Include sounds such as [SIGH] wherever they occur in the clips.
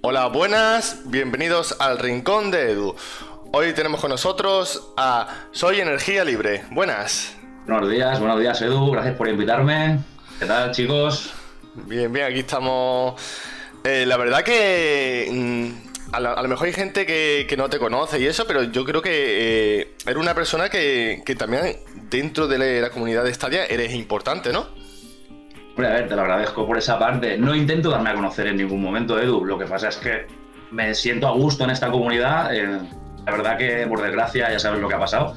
Hola, buenas, bienvenidos al Rincón de Edu. Hoy tenemos con nosotros a Soy Energía Libre. Buenas. Buenos días, buenos días Edu, gracias por invitarme. ¿Qué tal chicos? Bien, bien, aquí estamos. Eh, la verdad que mm, a, lo mejor hay gente que, no te conoce y eso, pero yo creo que eh, eres una persona que, que, también dentro de la comunidad de Stadia eres importante, ¿no? A ver, te lo agradezco por esa parte. No intento darme a conocer en ningún momento, Edu. Lo que pasa es que me siento a gusto en esta comunidad. Eh, la verdad que, por desgracia, ya sabes lo que ha pasado.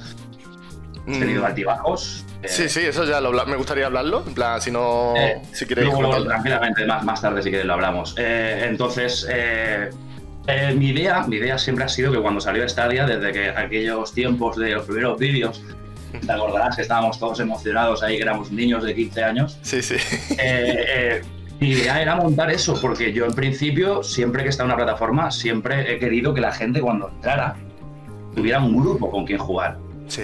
He tenido mm. altibajos. Eh, sí, sí, eso ya me gustaría hablarlo. En plan, si no. Eh, si quieres. tranquilamente, más, más tarde, si quieres, lo hablamos. entonces. mi idea, mi idea siempre ha sido que cuando salió Stadia, desde que aquellos tiempos de los primeros vídeos, te acordarás que estábamos todos emocionados ahí, que éramos niños de 15 años. Sí, sí. Eh, eh, mi idea era montar eso, porque yo en principio, siempre que está en una plataforma, siempre he querido que la gente cuando entrara tuviera un grupo con quien jugar. Sí.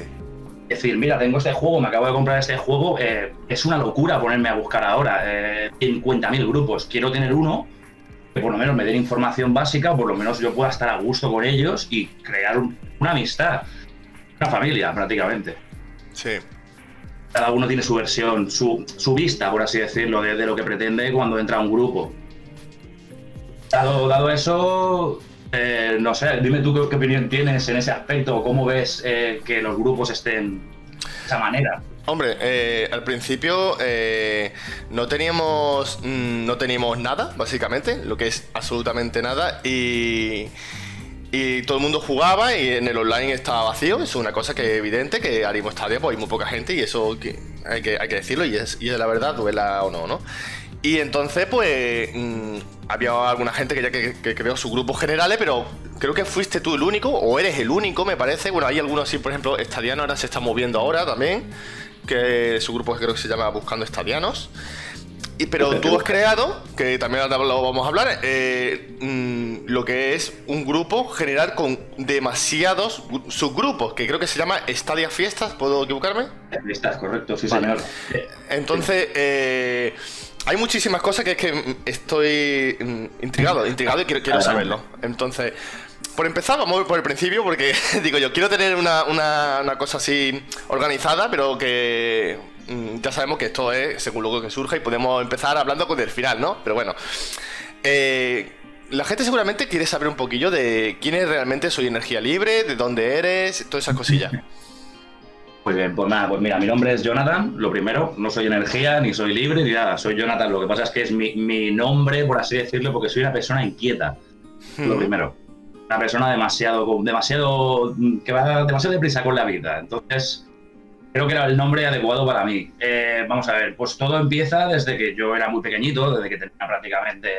Es decir, mira, tengo este juego, me acabo de comprar este juego, eh, es una locura ponerme a buscar ahora eh, 50.000 grupos. Quiero tener uno que por lo menos me dé información básica, o por lo menos yo pueda estar a gusto con ellos y crear una amistad, una familia prácticamente. Sí. Cada uno tiene su versión, su, vista, por así decirlo, de, lo que pretende cuando entra a un grupo. Dado, dado eso, eh, no sé, dime tú qué, opinión tienes en ese aspecto, cómo ves eh, que los grupos estén de esa manera. Hombre, eh, al principio no teníamos mm, no teníamos nada, básicamente, lo que es absolutamente nada y y todo el mundo jugaba y en el online estaba vacío. Es una cosa que es evidente, que Arimo Stadia pues hay muy poca gente y eso hay, que, hay que decirlo y es, y es la verdad, duela o no, ¿no? Y entonces pues mm, había alguna gente que ya que, creó sus grupos generales, pero creo que fuiste tú el único, o eres el único, me parece. Bueno, hay algunos así, por ejemplo, Estadiano ahora se está moviendo ahora también, que su grupo creo que se llama Buscando Estadianos pero tú has creado, que también lo vamos a hablar, eh, mm, lo que es un grupo general con demasiados subgrupos, que creo que se llama Estadia Fiestas, ¿puedo equivocarme? Fiestas, correcto, sí señor. Entonces, eh, hay muchísimas cosas que es que estoy mm, intrigado, intrigado y quiero, saberlo. Entonces, por empezar, vamos por el principio, porque [LAUGHS] digo yo, quiero tener una, una cosa así organizada, pero que ya sabemos que esto es según lo que surja y podemos empezar hablando con el final, ¿no? Pero bueno, eh, la gente seguramente quiere saber un poquillo de quién es realmente Soy Energía Libre, de dónde eres, todas esas cosillas. [LAUGHS] Pues bien, pues nada, pues mira, mi nombre es Jonathan, lo primero, no soy energía, ni soy libre, ni nada, soy Jonathan, lo que pasa es que es mi, nombre, por así decirlo, porque soy una persona inquieta, lo primero. Una persona demasiado, demasiado, que va demasiado deprisa con la vida. Entonces, creo que era el nombre adecuado para mí. Eh, vamos a ver, pues todo empieza desde que yo era muy pequeñito, desde que tenía prácticamente,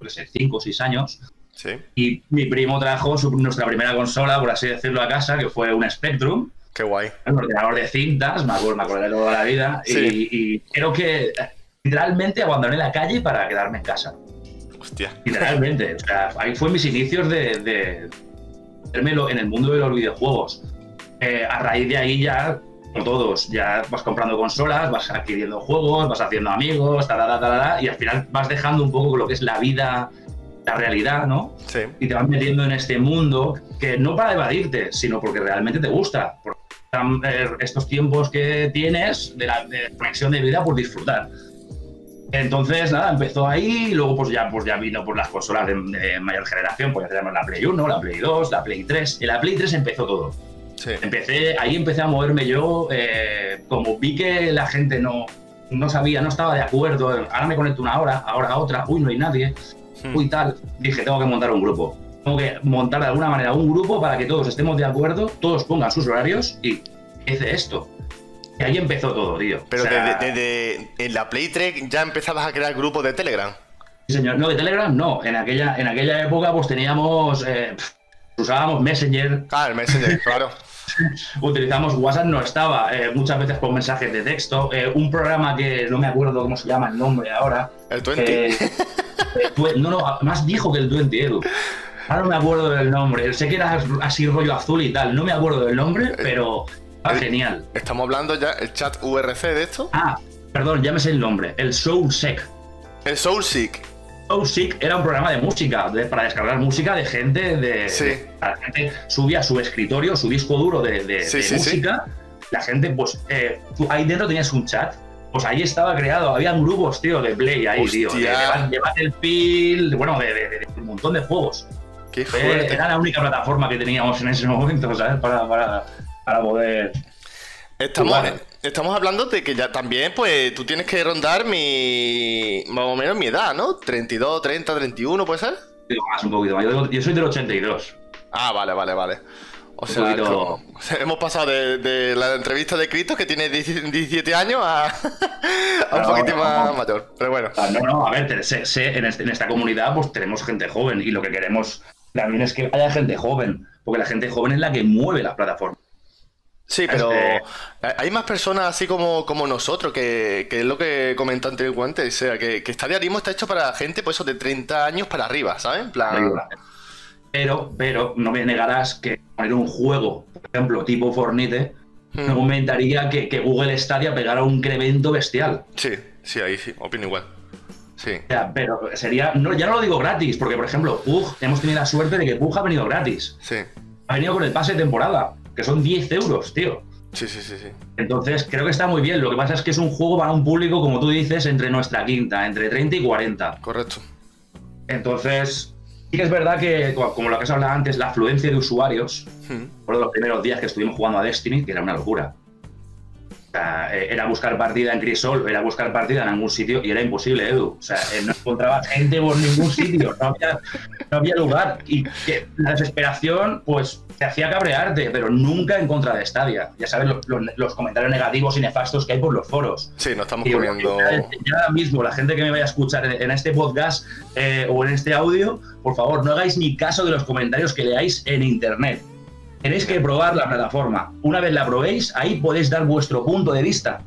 no sé, 5 o 6 años. Sí. Y mi primo trajo nuestra primera consola, por así decirlo, a casa, que fue un Spectrum. Qué guay. Un ordenador de cintas, me acuerdo, me acuerdo de toda la vida. Y, creo que literalmente abandoné la calle para quedarme en casa. Hostia. Literalmente. o sea, ahí fue mis inicios de, de en el mundo de los videojuegos. Eh, a raíz de ahí ya, como todos, ya vas comprando consolas, vas adquiriendo juegos, vas haciendo amigos, y al final vas dejando un poco lo que es la vida, la realidad, ¿no? Sí. Y te vas metiendo en este mundo que no para evadirte, sino porque realmente te gusta. Porque eh, estos tiempos que tienes de la conexión de vida por disfrutar. Entonces, nada, empezó ahí y luego pues ya, pues ya vino por las consolas de, mayor generación, pues ya tenemos la Play 1, la Play 2, la Play 3. En la Play 3 empezó todo. Empecé, ahí empecé a moverme yo, eh, como vi que la gente no, no sabía, no estaba de acuerdo, ahora me conecto una hora, ahora otra, uy, no hay nadie, hmm. uy, tal, dije, tengo que montar un grupo. Tengo que montar de alguna manera un grupo para que todos estemos de acuerdo, todos pongan sus horarios y hice esto. Y ahí empezó todo, tío. Pero desde, en la Play ya empezabas a crear grupos de Telegram. Sí, señor. No, de Telegram no. En aquella, en aquella época pues teníamos... Eh, usábamos Messenger. Ah, el Messenger, [LAUGHS] claro. [LAUGHS] Utilizamos WhatsApp, no estaba, eh, muchas veces con mensajes de texto. Eh, un programa que no me acuerdo cómo se llama el nombre ahora. El 20. Eh, no, no, más dijo que el 20, Edu. Ahora no me acuerdo del nombre. Sé que era así rollo azul y tal. No me acuerdo del nombre, pero genial. Estamos hablando ya el chat URC de esto. Ah, perdón, llámese el nombre. El SoulSec. El SoulSeek. OSIC era un programa de música, de- para descargar música de gente de. Sí. de- la gente subía su escritorio, su disco duro de, de- Sí, de sí, sí. música. La gente, pues, eh, tú- ahí dentro tenías un chat. Pues ahí estaba creado, habían grupos, tío, de Play ahí, tío. De, Hostia. de, de Battlefield, bueno, de, un montón de juegos. Qué Fue- fuerte. era la única plataforma que teníamos en ese momento, ¿sabes? Para, para, para poder. Estamos. Estamos hablando de que ya también, pues, tú tienes que rondar mi. más o menos mi edad, ¿no? 32, 30, 31, ¿puede ser? Digo, más un poquito más. Yo, yo soy del 82. Ah, vale, vale, vale. O sea, poquito- como- o sea, hemos pasado de, de la entrevista de Cristo, que tiene 17 años, a, [LAUGHS] a un No, más no. mayor. Pero bueno. Ah, No, no, a ver, sé- sé, en, este- en esta comunidad pues tenemos gente joven y lo que queremos también es que haya gente joven, porque la gente joven es la que mueve las plataformas. Sí, pero Este- hay más personas así como, como nosotros, que, que es lo que comenté anteriormente, o sea, que, que Stadia Arimo está hecho para gente pues eso de 30 años para arriba, ¿sabes? En plan... Pero, pero no me negarás que poner un juego, por ejemplo, tipo Fornite, Hmm. me comentaría que, que Google Stadia pegara un incremento bestial. Sí, sí, ahí sí, opino igual. Sí. O sea, pero sería, no, ya no lo digo gratis, porque por ejemplo, Pug, hemos tenido la suerte de que Pug ha venido gratis. Sí, Ha venido con el pase de temporada, que son 10 euros, tío. sí, sí, sí, sí. Entonces, creo que está muy bien. Lo que pasa es que es un juego para un público, como tú dices, entre nuestra quinta, entre 30 y 40. Correcto. Entonces, sí que es verdad que, co- como lo que has hablado antes, la afluencia de usuarios, Hmm. por los primeros días que estuvimos jugando a Destiny, que era una locura. Sea, eh, era buscar partida en Crisol, era buscar partida en algún sitio y era imposible, Edu. O sea, eh, no encontraba gente por ningún sitio, no había, no había lugar. Y que la desesperación, pues, te hacía cabrearte, pero nunca en contra de Stadia. Ya sabes lo- lo- los comentarios negativos y nefastos que hay por los foros. Sí, nos estamos Y yo, comiendo... ya, mismo, la gente que me vaya a escuchar en, en este podcast eh, o en este audio, por favor, no hagáis ni caso de los comentarios que leáis en internet. Tenéis que probar la plataforma. Una vez la probéis, ahí podéis dar vuestro punto de vista.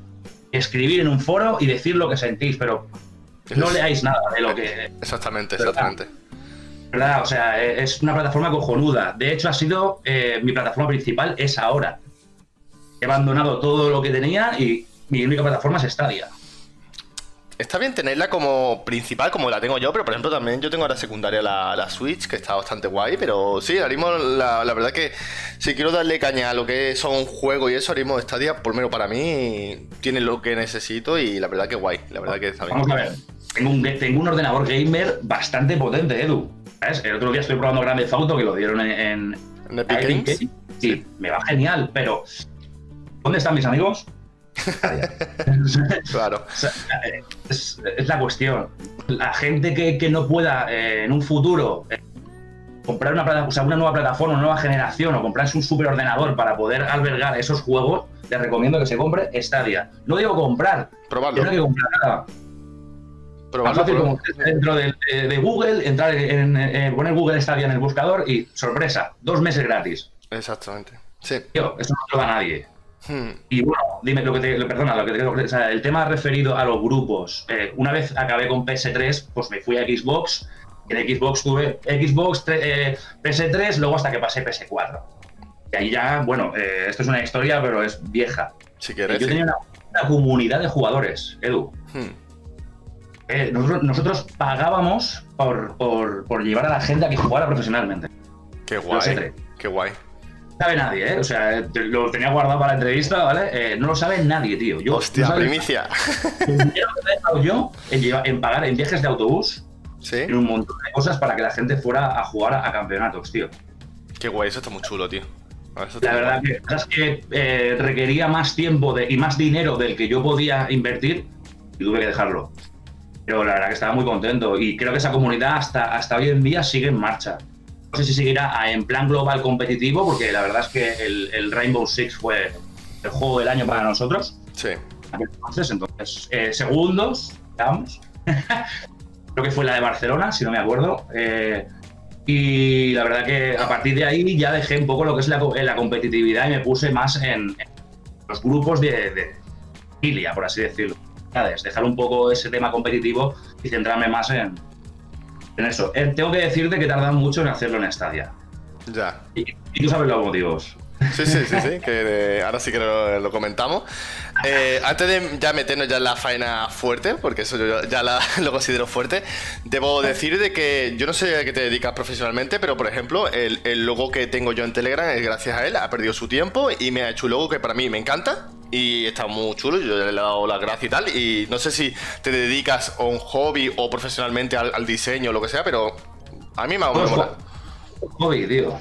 Escribir en un foro y decir lo que sentís, pero no leáis nada de lo que. Exactamente, ¿Verdad? exactamente. ¿Verdad? O sea, eh, es una plataforma cojonuda. De hecho, ha sido eh, mi plataforma principal, es ahora. He abandonado todo lo que tenía y mi única plataforma es Stadia. Está bien tenerla como principal, como la tengo yo, pero por ejemplo también yo tengo ahora secundaria la, la Switch, que está bastante guay, pero sí, ahora mismo la, la verdad que si quiero darle caña a lo que son juegos y eso, ahora mismo Stadia, por lo menos para mí, tiene lo que necesito y la verdad que guay, la verdad que está bien. Vamos a ver. Tengo un, tengo un ordenador gamer bastante potente, Edu. ¿Sabes? El otro día estoy probando Grande Auto que lo dieron en, en ¿En Epic Games? Sí, me va genial, pero ¿dónde están mis amigos? [LAUGHS] Claro. O sea, es, es la cuestión. La gente que, que no pueda eh, en un futuro eh, comprar una, plata- o sea, una nueva plataforma, una nueva generación o comprarse un superordenador para poder albergar esos juegos, les recomiendo que se compre Stadia. No digo comprar, Probarlo. no hay que comprar nada. Probarlo. fácil como dentro de, de- de Google, entrar en, en- poner Google Stadia en el buscador y sorpresa, dos meses gratis. Exactamente. Sí. Tío, eso no lo da nadie. Hmm. Y bueno, dime lo que te, lo- perdona, lo que te o sea, el tema referido a los grupos. Eh, una vez acabé con PS3, pues me fui a Xbox. En Xbox tuve Xbox, eh, PS3, luego hasta que pasé PS4. Y ahí ya, bueno, eh, esto es una historia, pero es vieja. Si Yo quieres. sí. tenía una, una comunidad de jugadores, Edu. Hmm. Nosotros, nosotros pagábamos por, por, por llevar a la gente a que jugara profesionalmente. Qué guay. Qué guay. No sabe nadie, ¿eh? O sea, lo tenía guardado para la entrevista, ¿vale? Eh, no lo sabe nadie, tío. Yo, Hostia, no primicia. [LAUGHS] El dinero que he dejado yo en, lleva- en pagar en viajes de autobús, Sí. en un montón de cosas para que la gente fuera a jugar a, a campeonatos, tío. Qué guay, eso está muy chulo, tío. La verdad que, es que eh, requería más tiempo de- y más dinero del que yo podía invertir y tuve que dejarlo. Pero la verdad que estaba muy contento y creo que esa comunidad hasta, hasta hoy en día sigue en marcha. No sé si seguirá en plan global competitivo, porque la verdad es que el, el Rainbow Six fue el juego del año para nosotros. Sí. Entonces, entonces eh, segundos, vamos. [LAUGHS] Creo que fue la de Barcelona, si no me acuerdo. Eh, y la verdad que a partir de ahí ya dejé un poco lo que es la, co- la competitividad y me puse más en, en los grupos de, de familia, por así decirlo. ¿Sabes? Dejar un poco ese tema competitivo y centrarme más en, en eso. Eh, tengo que decirte que tardan mucho en hacerlo en Stadia. Ya. Y, y tú sabes los motivos. Sí, sí, sí, sí, que ahora sí que lo, comentamos. Eh, antes de ya meternos ya en la faena fuerte, porque eso yo ya [LAUGHS] lo considero fuerte, debo decir de que yo no sé a qué te dedicas profesionalmente, pero por ejemplo, el, el, logo que tengo yo en Telegram es gracias a él, ha perdido su tiempo y me ha hecho un logo que para mí me encanta y está muy chulo, yo le he dado las gracias y tal, y no sé si te dedicas a un hobby o profesionalmente al, diseño o lo que sea, pero a mí me ha gustado. Hobby, tío.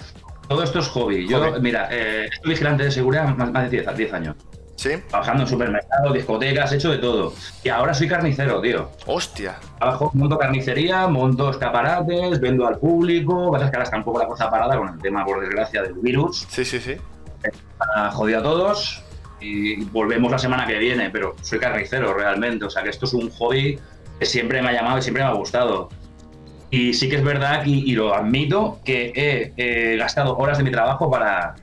Todo esto es hobby. Yo, mira, eh, estoy vigilante de seguridad más, más de 10, años. ¿Sí? Trabajando en supermercados, discotecas, hecho de todo. Y ahora soy carnicero, tío. Hostia. Trabajo, monto carnicería, monto escaparates, vendo al público. Pasa que ahora está un poco la cosa parada con el tema, por desgracia, del virus. Sí, sí, sí. Ha jodido a todos y volvemos la semana que viene, pero soy carnicero realmente. O sea que esto es un hobby que siempre me ha llamado y siempre me ha gustado. Y sí que es verdad, y, lo admito, que he, gastado horas de mi trabajo para,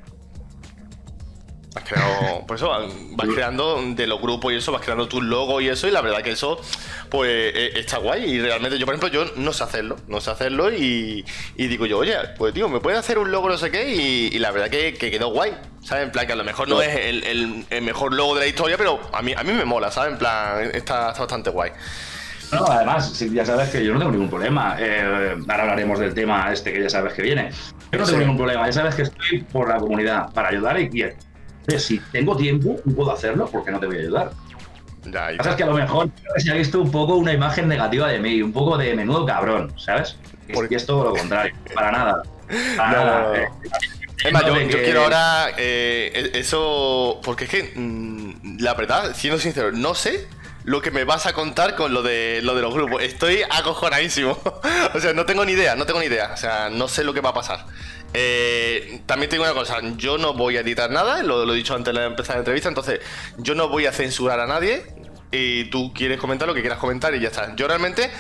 Has creado, por eso vas creando de los grupos y eso, vas creando tu logo y eso, y la verdad que eso, pues e, está guay. Y realmente yo, por ejemplo, yo no sé hacerlo, no sé hacerlo y, digo yo, oye, pues tío, me puedes hacer un logo no sé qué, y, la verdad que, quedó guay, ¿sabes? En plan, que a lo mejor no es el, mejor logo de la historia, pero a mí, a mí me mola, ¿sabes? En plan, está bastante guay. No, además, ya sabes que yo no tengo ningún problema. Eh, ahora hablaremos del tema este que ya sabes que viene. Yo no tengo ningún problema. Ya sabes que estoy por la comunidad para ayudar y, si tengo tiempo y puedo hacerlo, ¿por qué no te voy a ayudar? Ya, ya. Es que a lo mejor se ha visto un poco una imagen negativa de mí, un poco de menudo cabrón, ¿sabes? Porque es todo lo contrario, para nada. Para nada. Eh, más, yo, quiero ahora eh, e-, eso, porque es que, mm, la verdad, siendo sincero, no sé lo que me vas a contar con lo de, lo de los grupos. Estoy acojonadísimo. [LAUGHS] o sea, no tengo ni idea, no tengo ni idea. O sea, no sé lo que va a pasar. Eh, también tengo una cosa, yo no voy a editar nada, lo, he dicho antes de empezar la entrevista, entonces yo no voy a censurar a nadie y tú quieres comentar lo que quieras comentar y ya está. Yo realmente,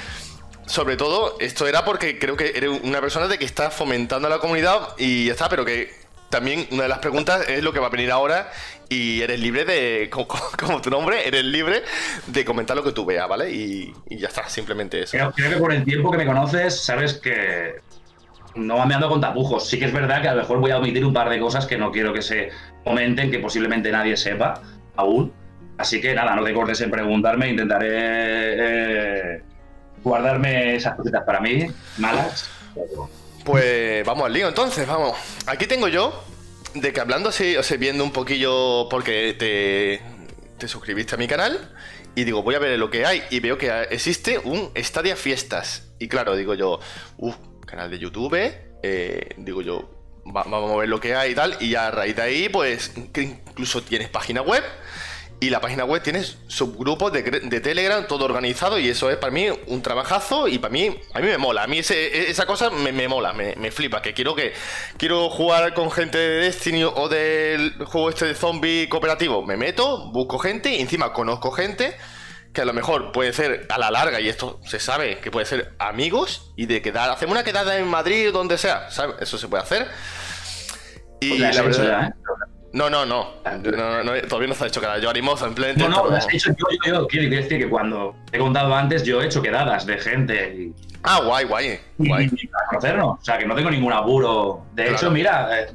sobre todo, esto era porque creo que eres una persona de que está fomentando a la comunidad y ya está, pero que también una de las preguntas es lo que va a venir ahora y eres libre de, [LAUGHS] como, tu nombre, eres libre de comentar lo que tú veas, ¿vale? Y, ya está, simplemente eso. Creo, que por el tiempo que me conoces, sabes que no ando con tapujos. Sí que es verdad que a lo mejor voy a omitir un par de cosas que no quiero que se comenten, que posiblemente nadie sepa aún. Así que nada, no te cortes en preguntarme, intentaré eh, guardarme esas cositas para mí, malas. Pues vamos al lío entonces, vamos. Aquí tengo yo, de que hablando o sea, viendo un poquillo, porque te, te suscribiste a mi canal, y digo, voy a ver lo que hay, y veo que existe un Stadia Fiestas. Y claro, digo yo, uff, canal de YouTube, eh, digo yo, vamos a ver lo que hay y tal, y ya a raíz de ahí, pues, incluso tienes página web, y la página web tiene subgrupos de, Telegram, todo organizado, y eso es para mí un trabajazo, y para mí, a mí me mola. A mí esa cosa me, mola, me, flipa. Que quiero que quiero jugar con gente de Destiny o del juego este de zombie cooperativo. Me meto, busco gente, y encima conozco gente que a lo mejor puede ser a la larga, y esto se sabe que puede ser amigos, y de quedar, hacemos una quedada en Madrid, donde sea, ¿sabes? Eso se puede hacer. Y pues la, verdad. ¿eh? No, no, no. todavía no se ha hecho quedada. Yo animoso, en pleno. No, no, has hecho yo, yo, Quiero decir que cuando he contado antes, yo he hecho quedadas de gente. Y, ah, guay, guay. guay. para conocernos. O sea, que no tengo ningún apuro. De hecho, mira, eh,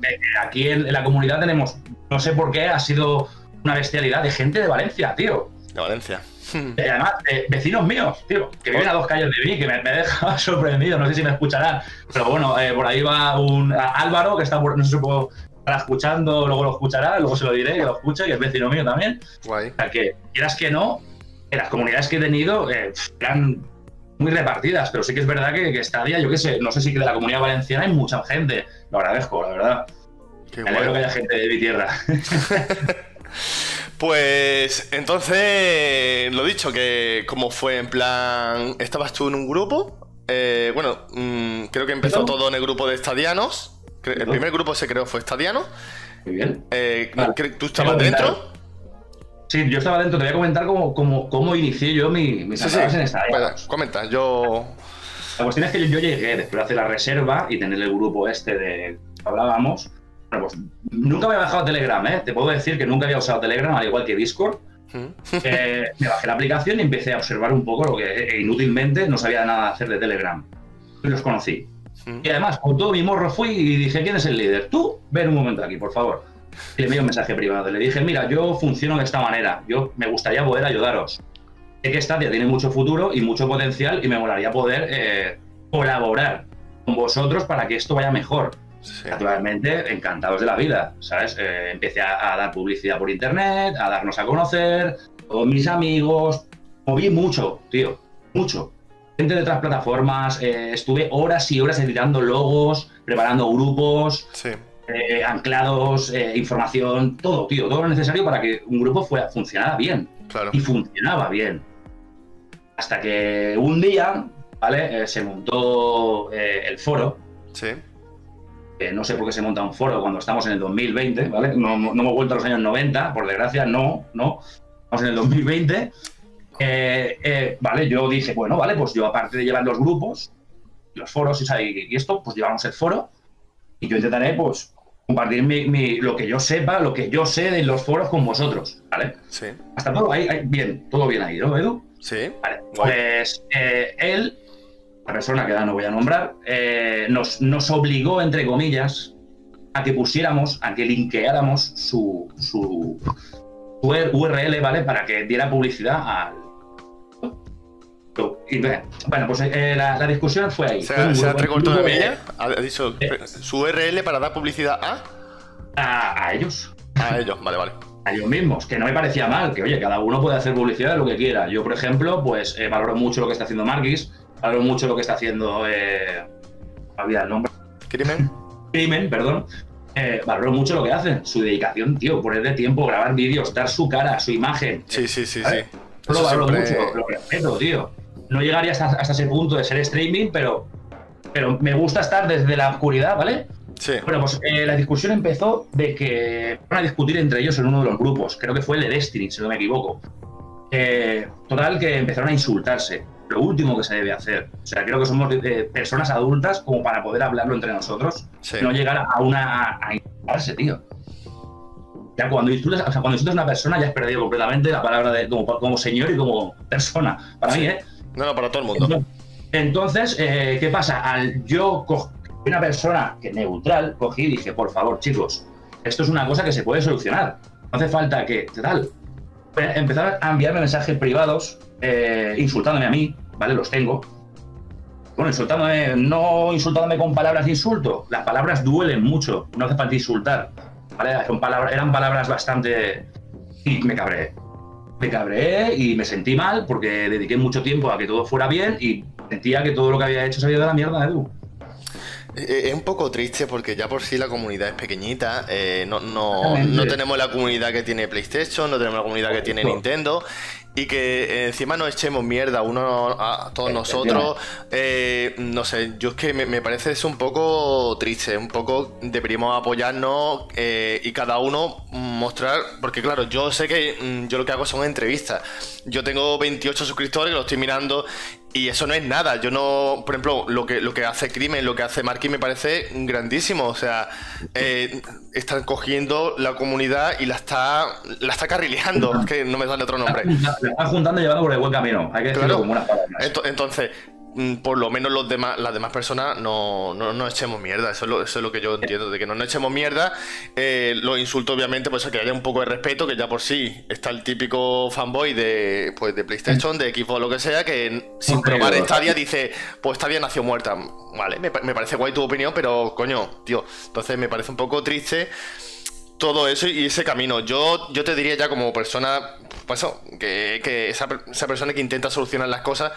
aquí en, la comunidad tenemos, no sé por qué, ha sido una bestialidad de gente de Valencia, tío. De Valencia. Y además, vecinos míos, tío, que viven a dos calles de mí, que me, me deja [LAUGHS] sorprendido, no sé si me escucharán, pero bueno, eh, por ahí va un Álvaro, que está por, no sé si puedo escuchando, luego lo escuchará, luego se lo diré, que lo escucha, y es vecino mío también. Guay. O sea, que quieras que no, las comunidades que he tenido eh, eran muy repartidas, pero sí que es verdad que, que día, yo qué sé, no sé si que de la comunidad valenciana hay mucha gente. Lo agradezco, la verdad. Qué Me alegro que haya gente de mi tierra. [LAUGHS] [LAUGHS] Pues entonces, lo dicho, que como fue en plan, estabas tú en un grupo, eh, bueno, mm, creo que empezó todo en el grupo de estadianos, el primer grupo se creó fue Estadiano. Muy bien. Eh, ¿Tú estabas dentro? Sí, yo estaba dentro. Te voy a comentar cómo, cómo, cómo inicié yo mi, mis sí, en Estadiano. comenta, yo... La cuestión es que yo, llegué después de hacer la reserva y tener el grupo este de hablábamos. Bueno, pues nunca había bajado Telegram, ¿eh? Te puedo decir que nunca había usado Telegram, al igual que Discord. Eh, me bajé la aplicación y empecé a observar un poco lo que e inútilmente no sabía nada hacer de Telegram. Y los conocí. Y además, con todo mi morro fui y dije, ¿quién es el líder? Tú, ven un momento aquí, por favor. y le envié un mensaje privado. Le dije, mira, yo funciono de esta manera, yo me gustaría poder ayudaros. Sé que Stadia tiene mucho futuro y mucho potencial y me molaría poder eh, colaborar con vosotros para que esto vaya mejor. Naturalmente, encantados de la vida, ¿sabes? Eh, empecé a, dar publicidad por internet, a darnos a conocer, con mis amigos. Moví mucho, tío, mucho. Gente de otras plataformas, eh, estuve horas y horas editando logos, preparando grupos, eh, anclados, información, todo, tío, todo lo necesario para que un grupo fuera, funcionara bien. Y funcionaba bien. Hasta que un día, ¿vale? se montó el foro. Sí no sé por qué se monta un foro cuando estamos en el 2020, ¿vale? No, no hemos vuelto a los años 90, por desgracia, no, no. Estamos en el 2020. Eh, eh, vale, yo dije, bueno, vale, pues yo aparte de llevar los grupos, los foros y, esto, pues llevamos el foro y yo intentaré, pues, compartir mi, lo que yo sepa, lo que yo sé de los foros con vosotros, ¿vale? Sí. Hasta todo ahí, bien, todo bien ahí, ¿no, Edu? Sí. Vale, pues eh, él persona que ahora no voy a nombrar, eh, nos, nos, obligó, entre comillas, a que pusiéramos, a que linkeáramos su, su, URL, ¿vale? Para que diera publicidad al. bueno, pues eh, la, discusión fue ahí. ¿Se, ha, ¿se de milla? Ha dicho eh, su URL para dar publicidad a... a. ellos. A ellos, vale, vale a ellos mismos, que no me parecía mal, que oye, cada uno puede hacer publicidad de lo que quiera. Yo, por ejemplo, pues valoro mucho lo que está haciendo Marquis, valoro mucho lo que está haciendo. Eh, había el nombre. Crimen. Crimen, perdón. Eh, valoro mucho lo que hacen, su dedicación, tío, ponerle tiempo, grabar vídeos, dar su cara, su imagen. Sí, sí, sí, sí. lo valoro mucho, lo respeto, tío. No llegaría hasta, ese punto de ser streaming, pero, pero me gusta estar desde la oscuridad, ¿vale? Sí. Bueno, pues eh, la discusión empezó de que van a discutir entre ellos en uno de los grupos, creo que fue el de Destiny, si no me equivoco. Eh, total, que empezaron a insultarse lo último que se debe hacer. O sea, creo que somos personas adultas como para poder hablarlo entre nosotros, no llegar a una a, tío. Ya cuando insultas, o sea, cuando insultas a una persona ya has perdido completamente la palabra de como, señor y como persona. Para mí, ¿eh? No, no, para todo el mundo. Entonces, eh, ¿qué pasa? Al yo una persona que neutral, cogí y dije, por favor, chicos, esto es una cosa que se puede solucionar. No hace falta que, ¿qué tal? Empezar a enviarme mensajes privados eh, insultándome a mí, ¿vale? Los tengo. Bueno, insultándome, no insultándome con palabras de insulto. Las palabras duelen mucho, no hace falta insultar. ¿vale? Eran palabras bastante. Y me cabré. Me cabré y me sentí mal porque dediqué mucho tiempo a que todo fuera bien y sentía que todo lo que había hecho se había de la mierda, Edu. Es un poco triste porque ya por sí la comunidad es pequeñita. Eh, no, no, no, tenemos la comunidad que tiene PlayStation, no tenemos la comunidad que tiene Nintendo y que eh, encima nos echemos mierda uno a todos nosotros. Eh, no sé, yo es que me, parece eso un poco triste, un poco deberíamos apoyarnos eh, y cada uno mostrar, porque claro, yo sé que mm, yo lo que hago son entrevistas. Yo tengo 28 suscriptores, lo estoy mirando y eso no es nada. Yo no, por ejemplo, lo que, lo que hace Crimen, lo que hace Marky me parece grandísimo. O sea, eh, están cogiendo la comunidad y la está, la está carrileando. Es que no me sale otro nombre. La está juntando y llevando por el buen camino. Hay que decirlo como Entonces, Mm, por lo menos los demás, las demás personas no, no, echemos mierda. Eso es, lo, eso es, lo, que yo entiendo, de que no nos echemos mierda. Eh, los insultos, obviamente, pues que haya un poco de respeto, que ya por sí está el típico fanboy de, pues, de PlayStation, de Xbox, lo que sea, que sin probar Stadia dice, pues Stadia nació muerta. Vale, me, parece guay tu opinión, pero coño, tío, entonces me parece un poco triste todo eso y ese camino. Yo, yo te diría ya como persona, pues eso, que, que esa, esa persona que intenta solucionar las cosas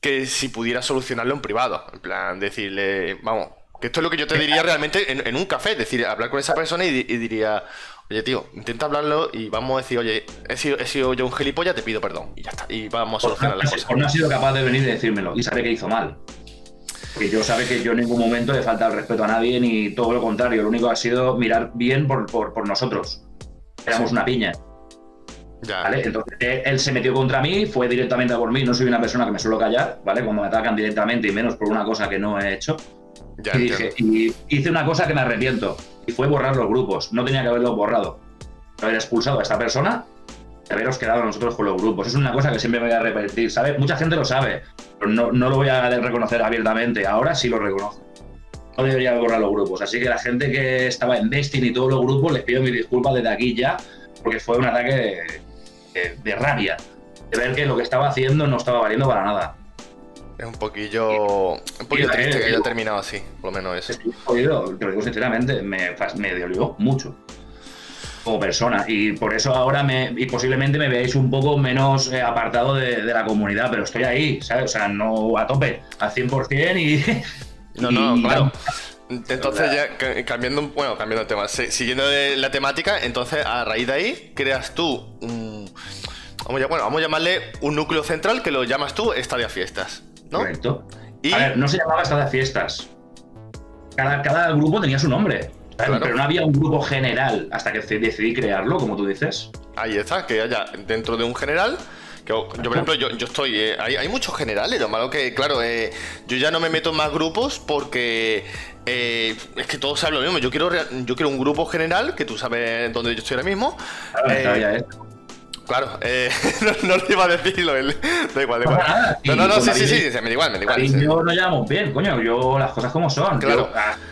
que si pudiera solucionarlo en privado. En plan, decirle, vamos, que esto es lo que yo te diría realmente en, un café, es decir, hablar con esa persona y, diría, oye tío, intenta hablarlo y vamos a decir, oye, he sido, he sido yo un gilipollas, te pido perdón. Y ya está, y vamos a solucionar las cosas. Por no ha sido capaz de venir y decírmelo y sabe que hizo mal. Que yo sabe que yo en ningún momento le falta el respeto a nadie ni todo lo contrario. Lo único ha sido mirar bien por, por, nosotros. Éramos una piña. Entonces él se metió contra mí, fue directamente a por mí. No soy una persona que me suelo callar, ¿vale? Cuando me atacan directamente y menos por una cosa que no he hecho. y, dije, y hice una cosa que me arrepiento y fue borrar los grupos. No tenía que haberlo borrado. Haber expulsado a esta persona y haberos quedado nosotros con los grupos. Es una cosa que siempre me voy a repetir, ¿sabe? Mucha gente lo sabe, pero no, no lo voy a reconocer abiertamente. Ahora sí lo reconozco. no debería borrar los grupos. Así que la gente que estaba en Destiny y todos los grupos, les pido mis disculpas desde aquí ya, porque fue un ataque de, de rabia, de ver que lo que estaba haciendo no estaba valiendo para nada. Es un poquillo, un poquillo Sí, triste que haya terminado así, por lo menos eso. Estoy jodido, te lo digo sinceramente, me, me dolió mucho como persona y por eso ahora me y posiblemente me veáis un poco menos eh, apartado de, de la comunidad, pero estoy ahí, ¿sabes? O sea, no a tope, al 100% y... No, no, [LAUGHS] y- claro. Entonces ya ca- cambiando, bueno, cambiando de tema, siguiendo de la temática, entonces a raíz de ahí creas tú un, vamos a, bueno, vamos a llamarle un núcleo central que lo llamas tú Estadia Fiestas, ¿no? Correcto. Y A ver, no se llamaba Estadia Fiestas. Cada, cada grupo tenía su nombre. Pero no había un grupo general hasta que decidí crearlo, como tú dices. ahí está, que haya dentro de un general. Que yo, por ejemplo, yo, yo estoy. eh, hay, hay muchos generales, lo malo que, claro, eh, yo ya no me meto en más grupos porque eh, es que todos saben lo mismo. Yo quiero, yo quiero un grupo general, que tú sabes dónde yo estoy ahora mismo. Claro, Eh, [LAUGHS] no, no le iba a decirlo él. Da igual, da igual. No, no, no, sí, sí, sí, sí, me da igual, me da igual. Sí. yo nos llevamos bien, coño. Yo las cosas como son. Claro.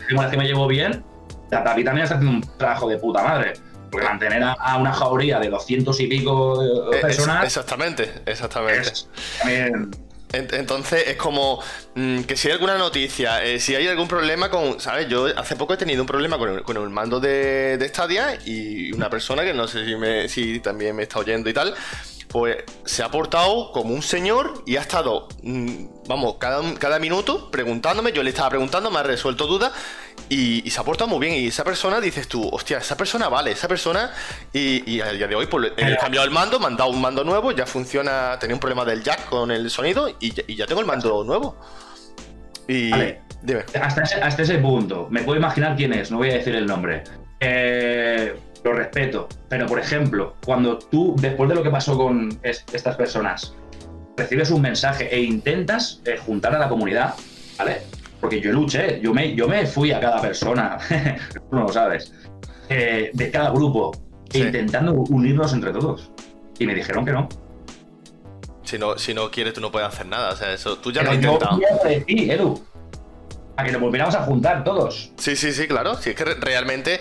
Yo, ah, que me llevo bien, David también está haciendo un trabajo de puta madre. Porque mantener a, una jauría de 200 y pico de- Eh, es- personas exactamente, exactamente. es también Ent- Entonces es como mm, que si hay alguna noticia, eh, si hay algún problema con, ¿sabes? Yo hace poco he tenido un problema con el, con el mando de, de Stadia y una persona que no sé si, me, si también me está oyendo y tal, pues se ha portado como un señor y ha estado, mm, vamos, cada, cada minuto preguntándome, yo le estaba preguntando, me ha resuelto dudas y, y se ha portado muy bien. Y esa persona dices tú, hostia, esa persona vale, esa persona. Y, y a día de hoy, pues he cambiado el mando, me han dado un mando nuevo, ya funciona. Tenía un problema del jack con el sonido y ya, y ya tengo el mando nuevo. Y. Vale. Dime. hasta ese, hasta ese punto. Me puedo imaginar quién es, no voy a decir el nombre. Eh, lo respeto. Pero, por ejemplo, cuando tú, después de lo que pasó con es- estas personas, recibes un mensaje e intentas eh, juntar a la comunidad, ¿vale? Porque yo luché, yo me, yo me fui a cada persona, [LAUGHS] tú no lo sabes, eh, de cada grupo, Sí. intentando unirnos entre todos. Y me dijeron que no. Si no, si no quieres, tú no puedes hacer nada. O sea, eso tú ya lo Pero has yo intentado. a por ti, Edu. A que nos volviéramos a juntar todos. Sí, sí, sí, claro. Si es que re- realmente.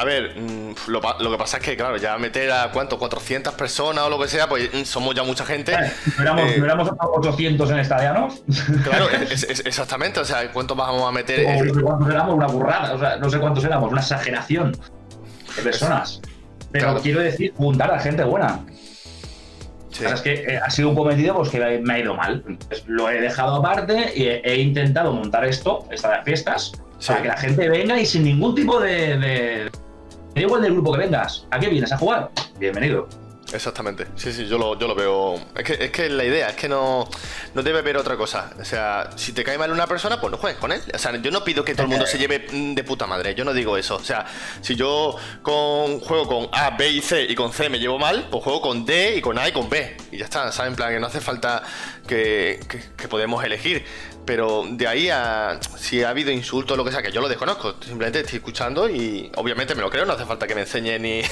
A ver, mm, lo, que pasa es que, claro, ya meter a cuánto, 400 personas o lo que sea, pues mm, somos ya mucha gente. ¿No éramos, Eh, ¿no éramos 800 en estadianos? Claro, [LAUGHS] es- es- exactamente. O sea, ¿cuántos vamos a meter? O Eh, no sé cuántos éramos, una burrada, o sea, no sé cuántos éramos, una exageración de personas. Pero Claro. quiero decir, juntar a gente buena. sí. O sea, es que eh, ha sido un cometido pues, que me ha ido mal. Entonces, lo he dejado aparte y he, he intentado montar esto, esta de fiestas, Sí. para que la gente venga y sin ningún tipo de. de... Da igual del grupo que vengas. ¿A qué vienes a jugar? Bienvenido. Exactamente, sí, sí, yo lo, yo lo veo. Es que, es que la idea es que no, no debe haber otra cosa. O sea, si te cae mal una persona, pues no juegues con él. O sea, yo no pido que todo el mundo se lleve mm, de puta madre, yo no digo eso. O sea, si yo juego con A, B y C y con C me llevo mal, pues juego con D y con A y con B. Y ya está, ¿sabes? En plan, que no hace falta que, que podemos elegir. Pero de ahí a si ha habido insultos o lo que sea, que yo lo desconozco, simplemente estoy escuchando y obviamente me lo creo, no hace falta que me enseñe ni,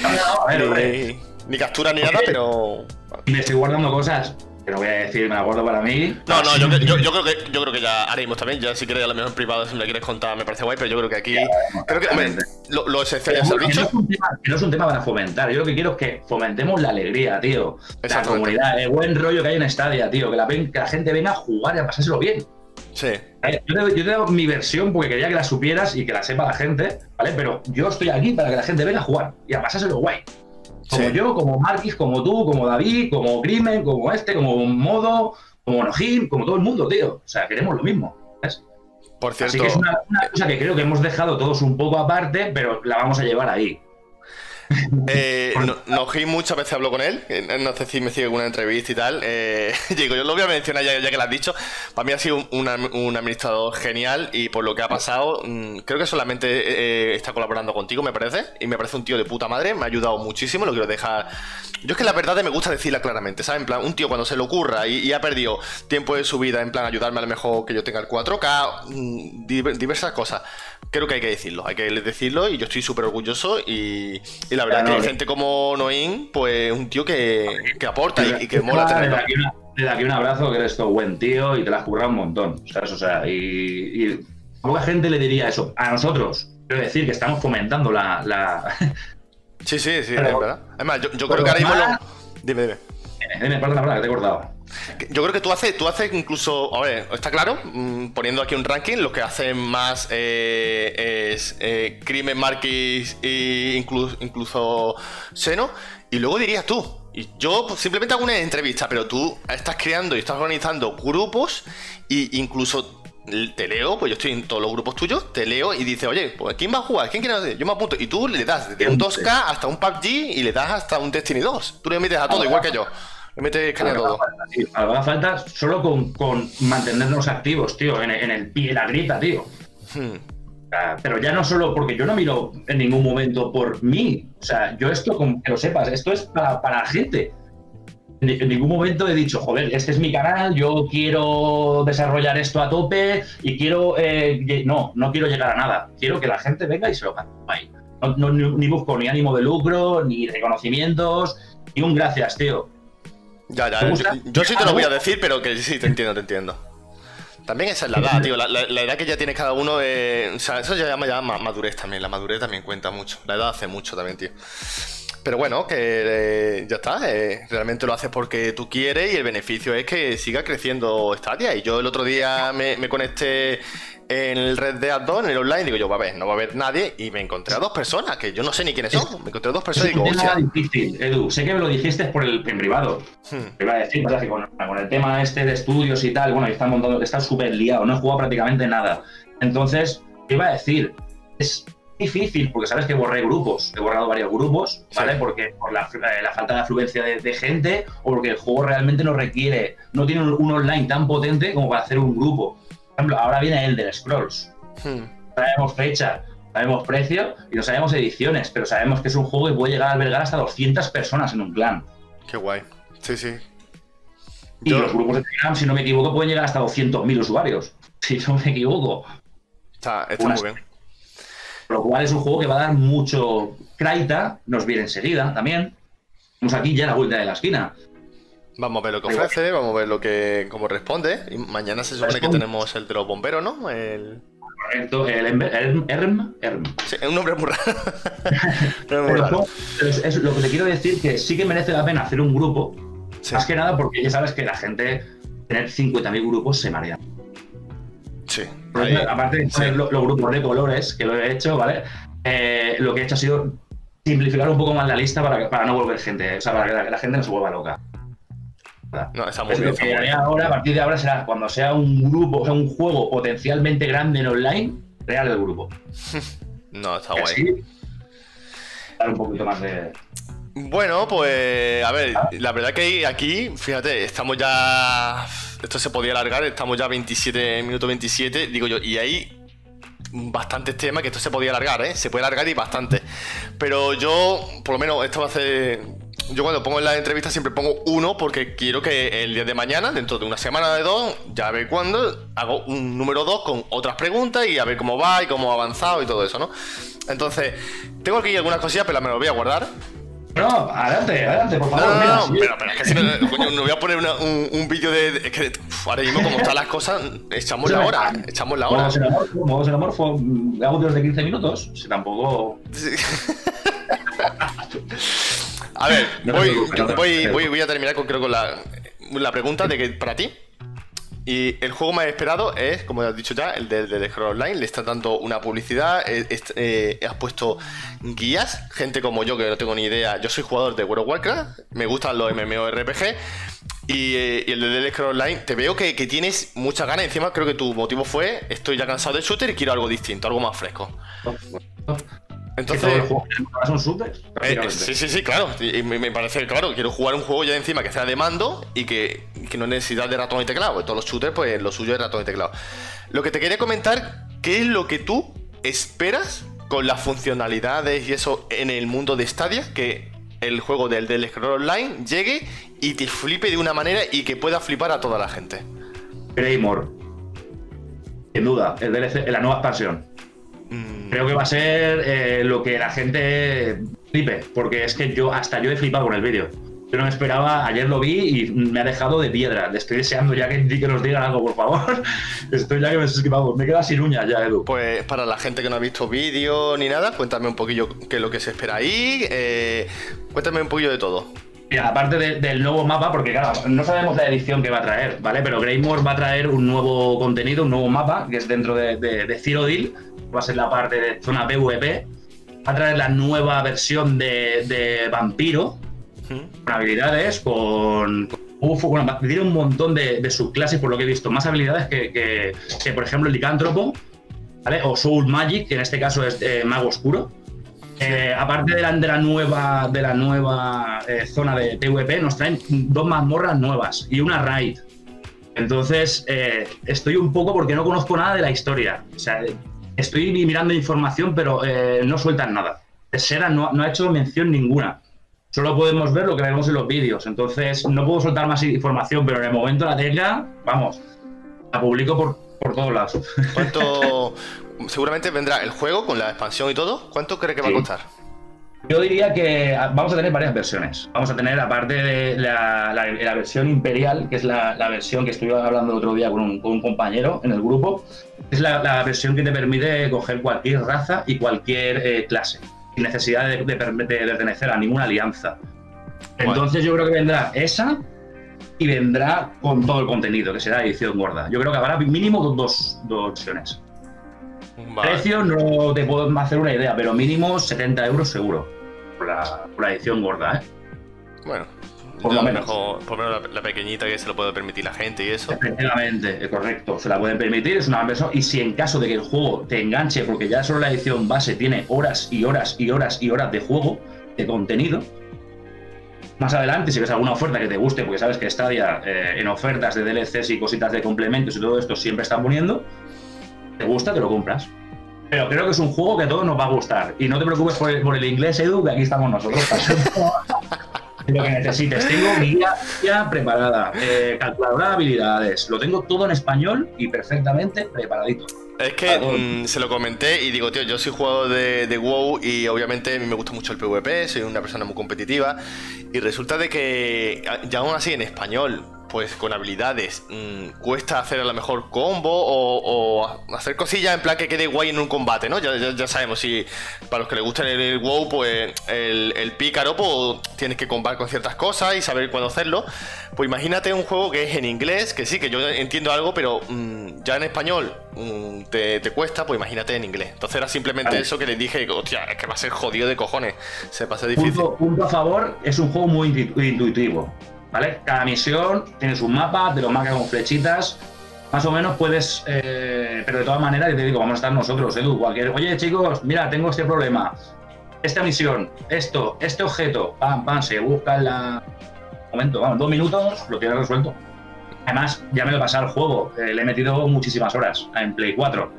No, [LAUGHS] ni, ni captura ni nada, pero me estoy guardando cosas que no voy a decir, me las guardo para mí. No, no, yo, yo, yo creo que yo creo que ya haremos también. Ya si quieres a lo mejor en privado si me quieres contar me parece guay, pero yo creo que aquí creo que hombre, lo, lo esencial Que no, es un tema, que no es un tema para fomentar. Yo lo que quiero es que fomentemos la alegría, tío. La comunidad, el buen rollo que hay en Stadia, tío. Que la, que la gente venga a jugar y a pasárselo bien. Sí, Eh, Yo te, yo te doy mi versión porque quería que la supieras y que la sepa la gente, ¿vale? Pero yo estoy aquí para que la gente venga a jugar y a pasárselo guay. Como Sí. yo, como Marquis, como tú, como David, como Grimen, como este, como Modo, como Nojim, como todo el mundo, tío. O sea, queremos lo mismo. por Así cierto. que es una, una cosa que creo que hemos dejado todos un poco aparte, pero la vamos a llevar ahí. Eh, no, Nojim muchas veces hablo con él, eh, no sé si me sigue alguna entrevista y tal. Eh, [LAUGHS] digo, yo lo voy a mencionar ya, ya que lo has dicho. Para mí ha sido un, un administrador genial y por lo que ha pasado, mm, creo que solamente eh, está colaborando contigo, me parece. Y me parece un tío de puta madre, me ha ayudado muchísimo, lo quiero dejar. Yo es que la verdad me gusta decirla claramente, ¿sabes? En plan, un tío cuando se le ocurra y, y ha perdido tiempo de su vida, en plan, ayudarme a lo mejor que yo tenga el 4K, mm, diver- diversas cosas. Creo que hay que decirlo, hay que decirlo y yo estoy súper orgulloso y, y la verdad Claro. que hay gente como Noin, pues un tío que, que aporta y, y que mola Desde tenerlo. aquí, una- desde aquí un abrazo, que eres todo buen tío y te la has currado un montón, ¿sabes? O sea, y, y poca gente le diría eso. A nosotros, quiero decir que estamos fomentando la. la... Sí, sí, sí, es verdad. Además, yo, yo creo que ahora mismo lo... Dime, dime. Dime, perdona, perdona, que te he cortado. Yo creo que tú haces, tú haces incluso, a ver, está claro, mm, poniendo aquí un ranking, lo que hacen más eh, es eh, Crimen, Marquis e incluso, incluso Seno. Y luego dirías tú, y yo pues, simplemente hago una entrevista, pero tú estás creando y estás organizando grupos e incluso te leo, pues yo estoy en todos los grupos tuyos, te leo y dice, oye, pues ¿quién va a jugar? ¿Quién quiere hacer? Yo me apunto. Y tú le das desde un 2K hasta un PUBG y le das hasta un Destiny 2. Tú le metes a todo, igual que yo. Le metes caña a todo. Falta, falta solo con, con, mantenernos activos, tío, en, en el pie, la grita, tío. Hmm. Pero ya no solo porque yo no miro en ningún momento por mí. O sea, yo esto, que lo sepas, esto es para, para la gente en ningún momento he dicho, joder, este es mi canal, yo quiero desarrollar esto a tope y quiero. Eh, no, no quiero llegar a nada. Quiero que la gente venga y se lo ahí. No, ni busco ni ánimo de lucro, ni reconocimientos, ni un gracias, tío. Ya, ya, yo, sí te lo voy a decir, pero que sí, te entiendo, te entiendo. También esa es la edad, tío. La, edad que ya tiene cada uno. Eh, o sea, eso ya llama ya madurez también. La madurez también cuenta mucho. La edad hace mucho también, tío. Pero bueno, que eh, ya está. Eh, realmente lo haces porque tú quieres y el beneficio es que siga creciendo Stadia. Y yo el otro día me, conecté en el Red Dead 2, en el online, digo yo, va a ver, no va a haber nadie. Y me encontré a dos personas, que yo no sé ni quiénes son. Me encontré a dos personas y digo, es difícil, Edu. Sé que me lo dijiste por el, en privado. Hmm. Te iba a decir, que con, el tema este de estudios y tal, bueno, está montando, está súper liado, no he jugado prácticamente nada. Entonces, te iba a decir, es difícil, porque sabes que borré grupos, he borrado varios grupos, ¿vale? Porque por la, la, falta de afluencia de, gente o porque el juego realmente no requiere, no tiene un, online tan potente como para hacer un grupo. Por ejemplo, ahora viene el de Scrolls. Hmm. Sabemos fecha, sabemos precio y no sabemos ediciones, pero sabemos que es un juego que puede llegar a albergar hasta 200 personas en un clan. Qué guay. Sí, sí. Y los grupos de Telegram, si no me equivoco, pueden llegar hasta 200.000 usuarios. [LAUGHS] Si no me equivoco. Está, está muy bien. Lo cual es un juego que va a dar mucho. Kraita nos viene enseguida también. Estamos aquí ya a la vuelta de la esquina. Vamos a ver lo que ofrece, vamos a ver lo que cómo responde. Y mañana se supone que tenemos el de los bomberos, ¿no? El... Correcto, el Erm, Erm. Sí, es un nombre muy raro. [LAUGHS] Es, lo que te quiero decir que sí que merece la pena hacer un grupo. Más que nada porque ya sabes que la gente, tener 50.000 grupos se marea. Sí. aparte de los, grupos de colores, que lo he hecho, ¿vale? Eh, lo que he hecho ha sido simplificar un poco más la lista para, para no volver gente, o sea, para que la, gente no se vuelva loca. No, está muy bien. Lo que ahora, a partir de ahora, será cuando sea un grupo, o sea, un juego potencialmente grande en online, real el grupo. [LAUGHS] no, está guay. dar un poquito más de. Bueno, pues a ver, la verdad que aquí, fíjate, estamos ya esto se podía alargar, estamos ya 27, minuto 27, digo yo, y hay bastantes temas que esto se podía alargar, ¿eh? Se puede alargar y bastante. Pero yo, por lo menos, esto va a ser... Yo cuando pongo en la entrevista siempre pongo uno porque quiero que el día de mañana, dentro de una semana de dos, ya a ver cuándo, hago un número dos con otras preguntas y a ver cómo va y cómo ha avanzado y todo eso, ¿no? Entonces, tengo aquí algunas cosillas, pero me las voy a guardar no, adelante, adelante, por favor. No, no, pero, pero, es que si no, no voy a poner un, un vídeo de. Es que ahora mismo, como están las cosas, echamos la hora. Echamos la hora. Modos en amor, modos en amor fue audios de 15 minutos. Si tampoco. [LAUGHS] a ver, voy, voy, voy, voy, a terminar con, creo, con la, la pregunta de que para ti. Y el juego más esperado es, como has dicho ya, el de, de, Online. Le está dando una publicidad. Eh, eh, has puesto guías. Gente como yo, que no tengo ni idea. Yo soy jugador de World of Warcraft. Me gustan los MMORPG. Y, eh, y el de The Online, te veo que, tienes muchas ganas. Encima, creo que tu motivo fue: estoy ya cansado del shooter y quiero algo distinto, algo más fresco. Entonces. son super. Eh, eh, sí, sí, sí, claro. Y me, parece, claro, quiero jugar un juego ya encima que sea de mando y que, que no necesita de ratón y teclado. Todos los shooters, pues lo suyo es ratón y teclado. Lo que te quería comentar, ¿qué es lo que tú esperas con las funcionalidades y eso en el mundo de Stadia? Que el juego del del Scroll Online llegue y te flipe de una manera y que pueda flipar a toda la gente. Greymore. Sin duda, el DLC, la nueva expansión. Mm. Creo que va a ser eh, lo que la gente flipe, porque es que yo hasta yo he flipado con el vídeo. Yo no me esperaba, ayer lo vi y me ha dejado de piedra. Le estoy deseando ya que, que nos digan algo, por favor. [LAUGHS] Estoy ya que me, vamos, me queda sin uñas ya, Edu. Pues para la gente que no ha visto vídeo ni nada, cuéntame un poquillo qué es lo que se espera ahí. Eh, cuéntame un poquillo de todo. Mira, aparte del nuevo mapa, porque claro, no sabemos la edición que va a traer, ¿vale? Pero Greymore va a traer un nuevo contenido, un nuevo mapa, que es dentro de, de, de Zero Deal, va a ser la parte de zona PvP, va a traer la nueva versión de, de Vampiro, con habilidades, con, UFO, bueno, tiene un montón de, subclases por lo que he visto, más habilidades que, que, por ejemplo, el Licántropo, ¿vale? O Soul Magic, que en este caso es eh, Mago Oscuro. Eh, aparte de la, de la, nueva, de la nueva eh, zona de PvP, nos traen dos mazmorras nuevas y una raid. Entonces, estoy un poco porque no conozco nada de la historia. O sea, estoy mirando información, pero no sueltan nada. Sera no, no ha hecho mención ninguna solo podemos ver lo que vemos en los vídeos. Entonces, no puedo soltar más información, pero en el momento la tenga, vamos, la publico por, por todos lados. ¿Cuánto? [LAUGHS] seguramente vendrá el juego con la expansión y todo. ¿Cuánto cree que va a costar? Yo diría que vamos a tener varias versiones. Vamos a tener, aparte de la, versión imperial, que es la, versión que estuve hablando el otro día con un, compañero en el grupo, es la, versión que te permite coger cualquier raza y cualquier eh, clase sin necesidad de, pertenecer a ninguna alianza. Entonces yo creo que vendrá esa y vendrá con todo el contenido, que será edición gorda. Yo creo que habrá mínimo dos, dos opciones. Precio no te puedo hacer una idea, pero mínimo 70 euros seguro por la, por la edición gorda. ¿eh? Bueno, por lo menos. por lo menos la, pequeñita que se lo puede permitir la gente y eso. Efectivamente, eh, correcto. Se la pueden permitir, es una versión. Y si en caso de que el juego te enganche, porque ya solo la edición base tiene horas y horas y horas y horas de juego, de contenido. Más adelante, si ves alguna oferta que te guste, porque sabes que Stadia eh, en ofertas de DLCs y cositas de complementos y todo esto siempre están poniendo, te gusta, te lo compras. Pero creo que es un juego que a todos nos va a gustar. Y no te preocupes por el, por el inglés, Edu, que aquí estamos nosotros. [LAUGHS] lo que necesites. Tengo mi guía, preparada, eh, calculadora de habilidades, lo tengo todo en español y perfectamente preparadito. Es que mm, se lo comenté y digo, tío, yo soy jugador de, de, WoW y obviamente a mí me gusta mucho el PvP, soy una persona muy competitiva y resulta de que, ya aún así en español, pues con habilidades mm, cuesta hacer a lo mejor combo o, hacer cosillas en plan que quede guay en un combate, ¿no? Ya, sabemos, si para los que les gusta el, WoW, pues el, pícaro, pues tienes que combatir con ciertas cosas y saber cuándo hacerlo. Pues imagínate un juego que es en inglés, que sí, que yo entiendo algo, pero mm, ya en español mm, te, cuesta, pues imagínate en inglés. Entonces era simplemente eso que les dije, hostia, es que va a ser jodido de cojones, se va a ser difícil. punto a favor, es un juego muy intuitivo. Cada misión tiene su mapa, te lo marca con flechitas. Más o menos puedes, eh, pero de todas maneras, te digo, vamos a estar nosotros, Edu, cualquier. Oye, chicos, mira, tengo este problema. Esta misión, esto, este objeto, pam, pam, se busca en la. momento, vamos, dos minutos, lo tienes resuelto. Además, ya me lo he pasado el juego, eh, le he metido muchísimas horas en Play 4.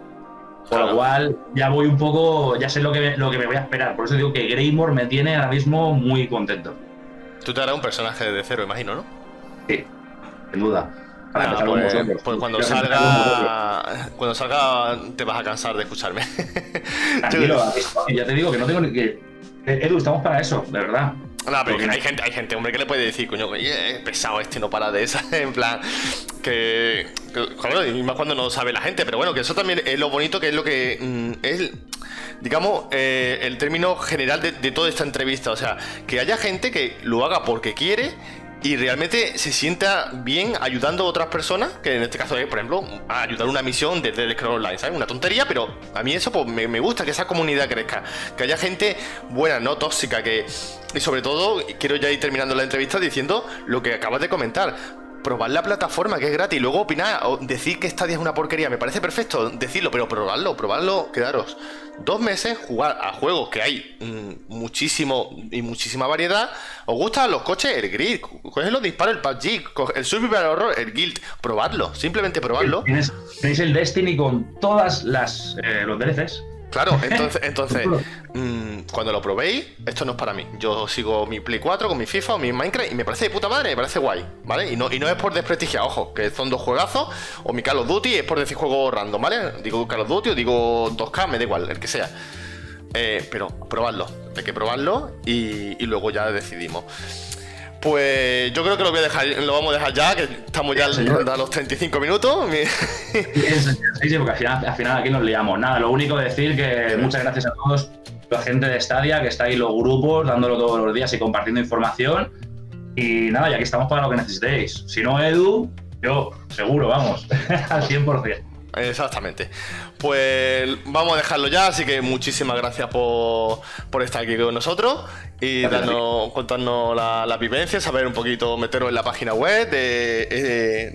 Por lo cual, ya voy un poco, ya sé lo que, lo que me voy a esperar. Por eso digo que Greymore me tiene ahora mismo muy contento. Tú te harás un personaje de cero, imagino, ¿no? Sí, sin duda. Ah, pues, pues, cuando salga cuando salga te vas a cansar de escucharme. [LAUGHS] Tranquilo, ya te digo que no tengo ni que. Eh, Edu, estamos para eso, de verdad. No, pero hay gente, hay gente, hombre, que le puede decir, coño, es pesado este, no para de esa, [LAUGHS] en plan, que, que y más cuando no sabe la gente, pero bueno, que eso también es lo bonito, que es lo que mm, es digamos, eh, el término general de, toda esta entrevista. O sea, que haya gente que lo haga porque quiere y realmente se sienta bien ayudando a otras personas, que en este caso es, por ejemplo, a ayudar una misión desde el Scroll Online, ¿sabes? Una tontería, pero a mí eso pues, me, gusta, que esa comunidad crezca, que haya gente buena, no tóxica, que... Y sobre todo, quiero ya ir terminando la entrevista diciendo lo que acabas de comentar probar la plataforma, que es gratis, y luego opinar o decir que Stadia es una porquería, me parece perfecto decirlo, pero probarlo, probarlo, quedaros dos meses, jugar a juegos que hay mm, muchísimo y muchísima variedad. ¿Os gustan los coches? El Grid, coges los disparos, el PUBG, el Survival Horror, el Guild, probadlo, simplemente probadlo. Tenéis el Destiny con todas las eh, los DLCs. Claro, entonces, entonces mm, cuando lo probéis, esto no es para mí. Yo sigo mi Play 4 con mi FIFA o mi Minecraft y me parece de puta madre, me parece guay, ¿vale? Y no, y no es por desprestigiar, ojo, que son dos juegazos, o mi Call of Duty es por decir juego random, ¿vale? Digo Call of Duty o digo 2K, me da igual, el que sea. Eh, pero probadlo, hay que probarlo y luego ya decidimos. Pues yo creo que lo, voy a dejar, lo vamos a dejar ya, que estamos ya a los 35 minutos. Sí, sí, porque al final, al final aquí nos liamos. Nada, lo único decir que muchas gracias a todos, la gente de Stadia, que está ahí los grupos, dándolo todos los días y compartiendo información. Y nada, ya que estamos para lo que necesitéis. Si no, Edu, yo seguro, vamos, [LAUGHS] al 100%. Exactamente. Pues vamos a dejarlo ya, así que muchísimas gracias por, estar aquí con nosotros y darnos, contarnos la, vivencia, saber un poquito, meteros en la página web de,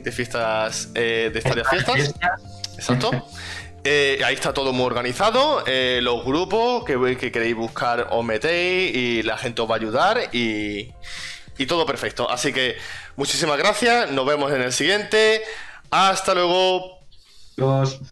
eh, fiestas, eh, de Estadio Fiestas. Exacto. Eh, ahí está todo muy organizado, los grupos que, que, queréis buscar os metéis y la gente os va a ayudar y, y todo perfecto. Así que muchísimas gracias, nos vemos en el siguiente. Hasta luego. Los